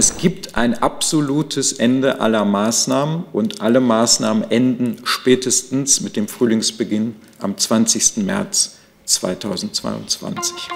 Es gibt ein absolutes Ende aller Maßnahmen und alle Maßnahmen enden spätestens mit dem Frühlingsbeginn am 20. März 2022.